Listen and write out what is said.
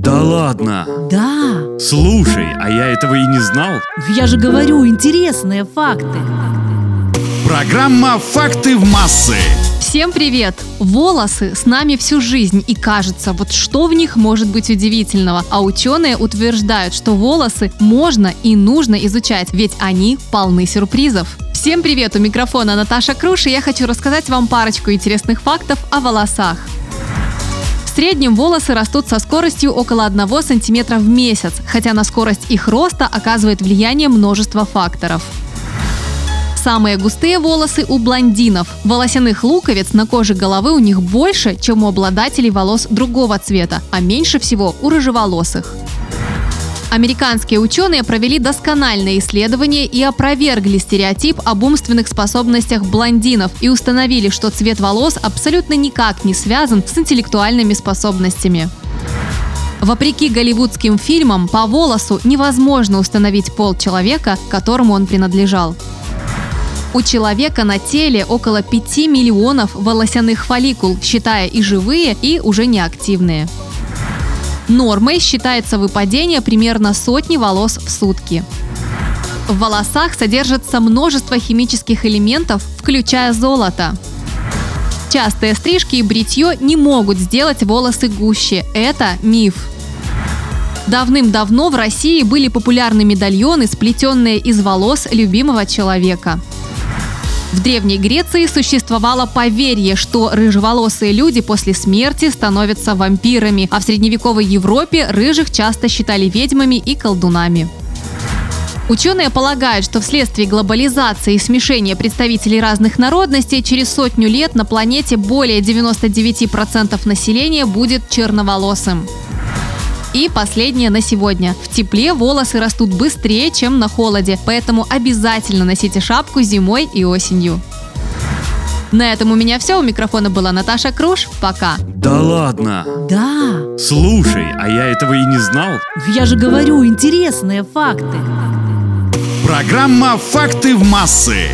Да ладно. Да, Слушай, а я этого и не знал. я же говорю, интересные факты. Программа «Факты в массы». Всем привет! Волосы с нами всю жизнь, и кажется, вот что в них может быть удивительного. А ученые утверждают, что волосы можно и нужно изучать, ведь они полны сюрпризов. Всем привет! У микрофона Наташа Круш, и я хочу рассказать вам парочку интересных фактов о волосах. Среднем волосы растут со скоростью около 1 см в месяц, хотя на скорость их роста оказывает влияние множество факторов. Самые густые волосы у блондинов. Волосяных луковиц на коже головы у них больше, чем у обладателей волос другого цвета, а меньше всего у рыжеволосых. Американские ученые провели доскональное исследование и опровергли стереотип об умственных способностях блондинов и установили, что цвет волос абсолютно никак не связан с интеллектуальными способностями. Вопреки голливудским фильмам, по волосу невозможно установить пол человека, которому он принадлежал. У человека на теле около 5 миллионов волосяных фолликул, считая и живые, и уже неактивные. Нормой считается выпадение примерно сотни волос в сутки. В волосах содержится множество химических элементов, включая золото. Частые стрижки и бритье не могут сделать волосы гуще. Это миф. Давным-давно в России были популярны медальоны, сплетенные из волос любимого человека. В Древней Греции существовало поверье, что рыжеволосые люди после смерти становятся вампирами, а в средневековой Европе рыжих часто считали ведьмами и колдунами. Ученые полагают, что вследствие глобализации и смешения представителей разных народностей через сотню лет на планете более 99% населения будет черноволосым. И последнее на сегодня. В тепле волосы растут быстрее, чем на холоде, поэтому обязательно носите шапку зимой и осенью. На этом у меня все. У микрофона была Наташа Круш. Пока. Да ладно. Да, Слушай, а я этого и не знал. я же говорю, интересные факты. Программа «Факты в массы».